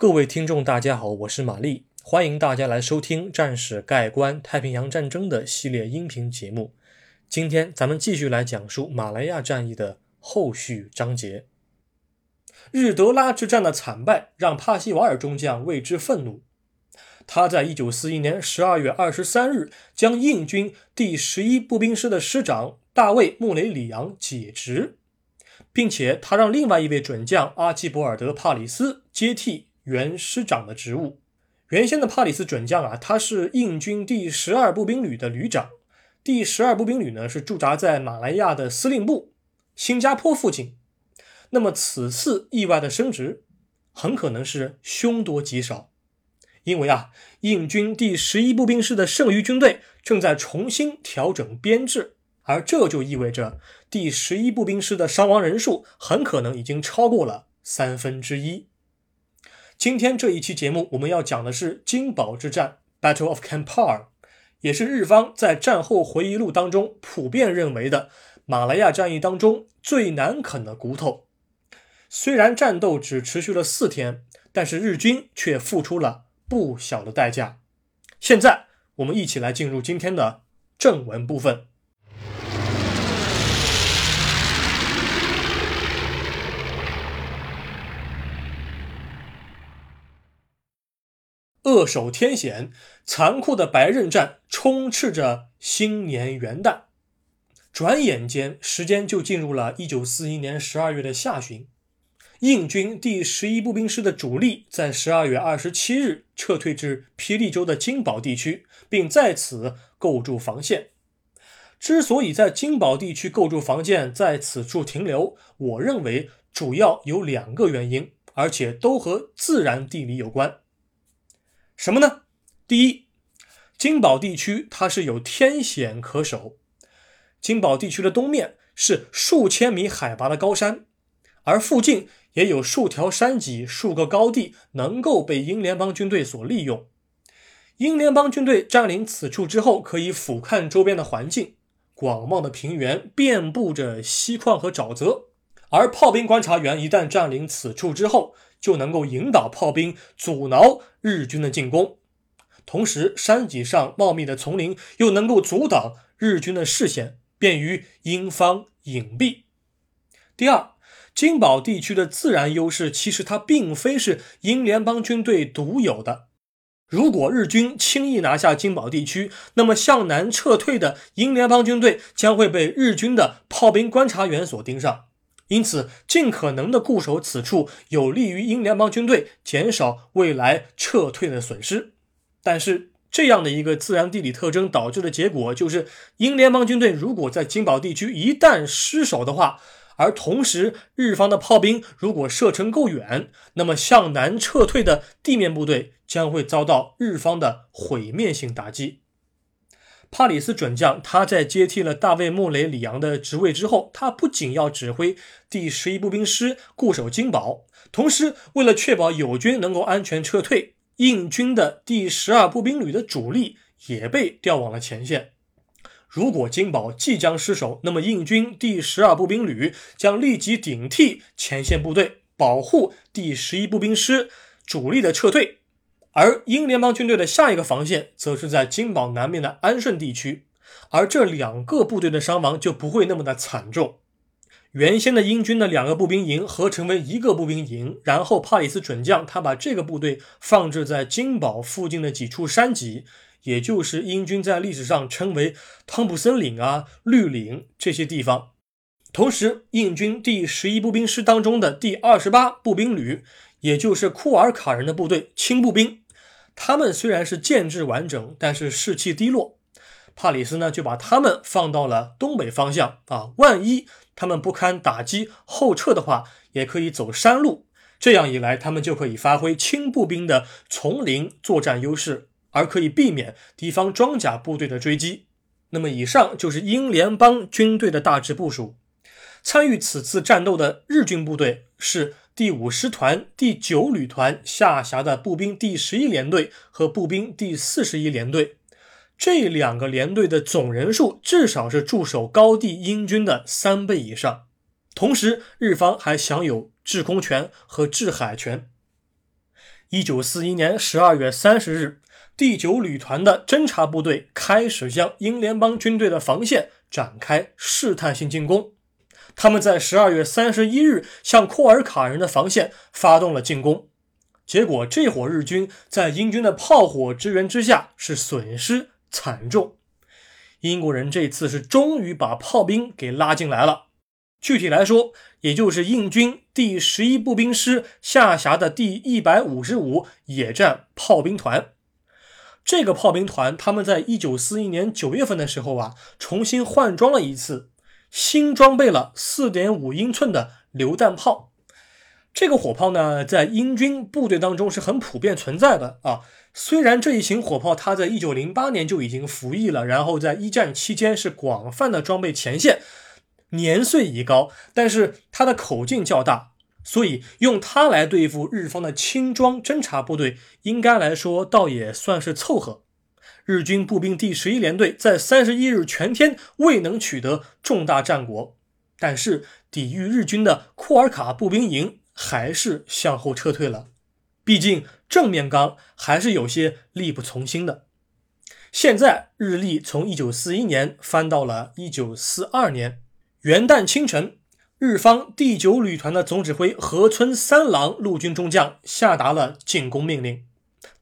各位听众，大家好，我是玛丽，欢迎大家来收听《战史盖棺太平洋战争》的系列音频节目。今天咱们继续来讲述马来亚战役的后续章节。日德拉之战的惨败让帕西瓦尔中将为之愤怒，他在一九四一年十二月二十三日将印军第十一步兵师的师长大卫·穆雷里昂解职，并且他让另外一位准将阿基博尔德·帕里斯接替。原师长的职务，原先的帕里斯准将啊，他是印军第十二步兵旅的旅长。第十二步兵旅呢是驻扎在马来亚的司令部新加坡附近。那么此次意外的升职，很可能是凶多吉少，因为啊，印军第十一步兵师的剩余军队正在重新调整编制，而这就意味着第十一步兵师的伤亡人数很可能已经超过了三分之一。今天这一期节目，我们要讲的是金宝之战 （Battle of Kampar），也是日方在战后回忆录当中普遍认为的马来亚战役当中最难啃的骨头。虽然战斗只持续了四天，但是日军却付出了不小的代价。现在，我们一起来进入今天的正文部分。扼守天险，残酷的白刃战充斥着新年元旦。转眼间，时间就进入了一九四一年十二月的下旬。印军第十一步兵师的主力在十二月二十七日撤退至霹雳州的金宝地区，并在此构筑防线。之所以在金宝地区构筑防线，在此处停留，我认为主要有两个原因，而且都和自然地理有关。什么呢？第一，金宝地区它是有天险可守。金宝地区的东面是数千米海拔的高山，而附近也有数条山脊、数个高地能够被英联邦军队所利用。英联邦军队占领此处之后，可以俯瞰周边的环境，广袤的平原遍布着锡矿和沼泽。而炮兵观察员一旦占领此处之后，就能够引导炮兵阻挠日军的进攻，同时山脊上茂密的丛林又能够阻挡日军的视线，便于英方隐蔽。第二，金宝地区的自然优势其实它并非是英联邦军队独有的。如果日军轻易拿下金宝地区，那么向南撤退的英联邦军队将会被日军的炮兵观察员所盯上。因此，尽可能的固守此处，有利于英联邦军队减少未来撤退的损失。但是，这样的一个自然地理特征导致的结果，就是英联邦军队如果在金宝地区一旦失守的话，而同时日方的炮兵如果射程够远，那么向南撤退的地面部队将会遭到日方的毁灭性打击。帕里斯准将，他在接替了大卫·穆雷里昂的职位之后，他不仅要指挥第十一步兵师固守金堡，同时为了确保友军能够安全撤退，印军的第十二步兵旅的主力也被调往了前线。如果金堡即将失守，那么印军第十二步兵旅将立即顶替前线部队，保护第十一步兵师主力的撤退。而英联邦军队的下一个防线，则是在金堡南面的安顺地区，而这两个部队的伤亡就不会那么的惨重。原先的英军的两个步兵营合成为一个步兵营，然后帕里斯准将他把这个部队放置在金堡附近的几处山脊，也就是英军在历史上称为汤普森岭啊、绿岭这些地方。同时，印军第十一步兵师当中的第二十八步兵旅，也就是库尔卡人的部队轻步兵。他们虽然是建制完整，但是士气低落。帕里斯呢，就把他们放到了东北方向啊，万一他们不堪打击后撤的话，也可以走山路。这样一来，他们就可以发挥轻步兵的丛林作战优势，而可以避免敌方装甲部队的追击。那么，以上就是英联邦军队的大致部署。参与此次战斗的日军部队是。第五师团第九旅团下辖的步兵第十一联队和步兵第四十一联队，这两个连队的总人数至少是驻守高地英军的三倍以上。同时，日方还享有制空权和制海权。一九四一年十二月三十日，第九旅团的侦察部队开始向英联邦军队的防线展开试探性进攻。他们在十二月三十一日向库尔卡人的防线发动了进攻，结果这伙日军在英军的炮火支援之下是损失惨重。英国人这次是终于把炮兵给拉进来了。具体来说，也就是印军第十一步兵师下辖的第一百五十五野战炮兵团。这个炮兵团，他们在一九四一年九月份的时候啊，重新换装了一次，新装备了四点五英寸的榴弹炮。这个火炮呢，在英军部队当中是很普遍存在的啊。虽然这一型火炮它在一九零八年就已经服役了，然后在一战期间是广泛的装备前线。年岁已高，但是它的口径较大，所以用它来对付日方的轻装侦察部队，应该来说倒也算是凑合。日军步兵第十一联队在三十一日全天未能取得重大战果，但是抵御日军的库尔卡步兵营还是向后撤退了。毕竟正面刚还是有些力不从心的。现在日历从一九四一年翻到了一九四二年。元旦清晨，日方第九旅团的总指挥河村三郎陆军中将下达了进攻命令。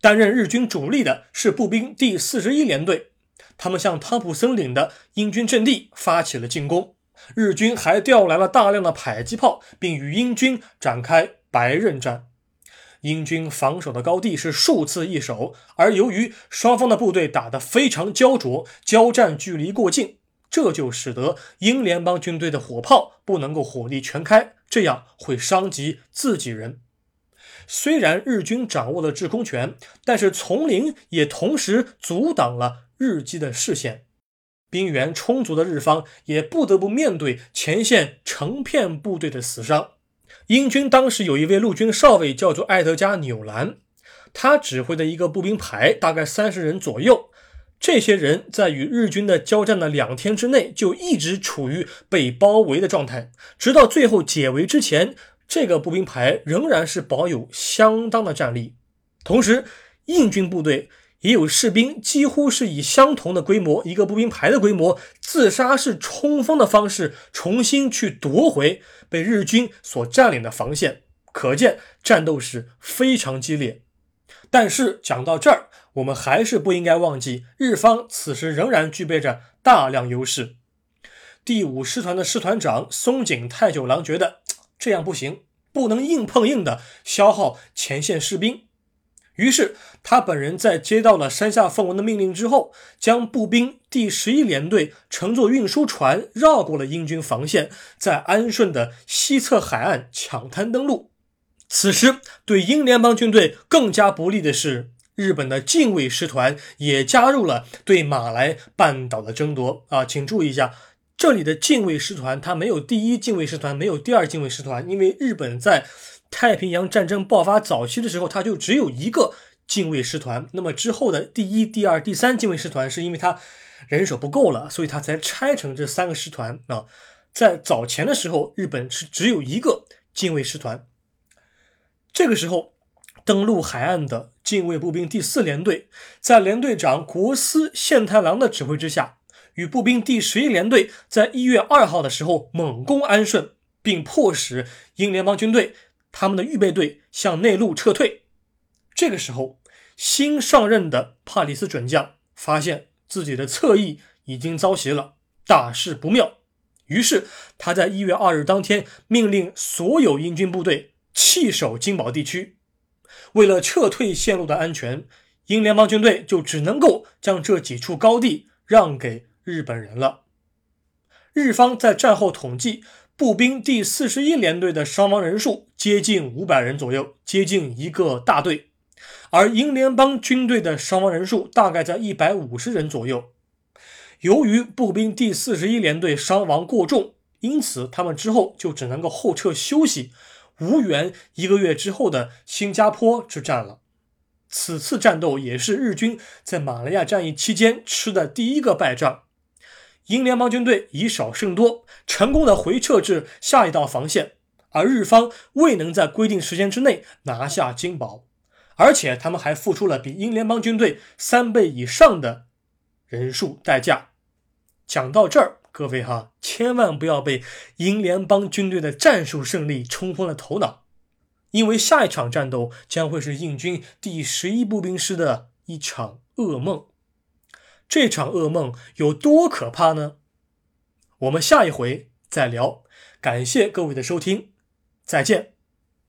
担任日军主力的是步兵第四十一联队，他们向汤普森岭的英军阵地发起了进攻。日军还调来了大量的迫击炮，并与英军展开白刃战。英军防守的高地是数次易手，而由于双方的部队打得非常焦灼，交战距离过近。这就使得英联邦军队的火炮不能够火力全开，这样会伤及自己人。虽然日军掌握了制空权，但是丛林也同时阻挡了日机的视线。兵源充足的日方也不得不面对前线成片部队的死伤。英军当时有一位陆军少尉叫做艾德加·纽兰，他指挥的一个步兵排大概三十人左右。这些人在与日军的交战的两天之内，就一直处于被包围的状态，直到最后解围之前，这个步兵排仍然是保有相当的战力。同时，印军部队也有士兵几乎是以相同的规模，一个步兵排的规模，自杀式冲锋的方式，重新去夺回被日军所占领的防线。可见战斗是非常激烈。但是讲到这儿。我们还是不应该忘记，日方此时仍然具备着大量优势。第五师团的师团长松井太久郎觉得这样不行，不能硬碰硬的消耗前线士兵。于是他本人在接到了山下奉文的命令之后，将步兵第十一联队乘坐运输船绕过了英军防线，在安顺的西侧海岸抢滩登陆。此时对英联邦军队更加不利的是。日本的近卫师团也加入了对马来半岛的争夺啊，请注意一下，这里的近卫师团它没有第一近卫师团，没有第二近卫师团，因为日本在太平洋战争爆发早期的时候，它就只有一个近卫师团。那么之后的第一、第二、第三近卫师团，是因为它人手不够了，所以它才拆成这三个师团啊。在早前的时候，日本是只有一个近卫师团，这个时候。登陆海岸的近卫步兵第四联队，在联队长国司宪太郎的指挥之下，与步兵第十一联队在一月二号的时候猛攻安顺，并迫使英联邦军队他们的预备队向内陆撤退。这个时候，新上任的帕里斯准将发现自己的侧翼已经遭袭了，大事不妙。于是他在一月二日当天命令所有英军部队弃守金宝地区。为了撤退线路的安全，英联邦军队就只能够将这几处高地让给日本人了。日方在战后统计，步兵第四十一联队的伤亡人数接近五百人左右，接近一个大队；而英联邦军队的伤亡人数大概在一百五十人左右。由于步兵第四十一联队伤亡过重，因此他们之后就只能够后撤休息。无缘一个月之后的新加坡之战了。此次战斗也是日军在马来亚战役期间吃的第一个败仗。英联邦军队以少胜多，成功的回撤至下一道防线，而日方未能在规定时间之内拿下金堡。而且他们还付出了比英联邦军队三倍以上的人数代价。讲到这儿，各位哈，千万不要被英联邦军队的战术胜利冲昏了头脑，因为下一场战斗将会是印军第十一步兵师的一场噩梦。这场噩梦有多可怕呢？我们下一回再聊。感谢各位的收听，再见。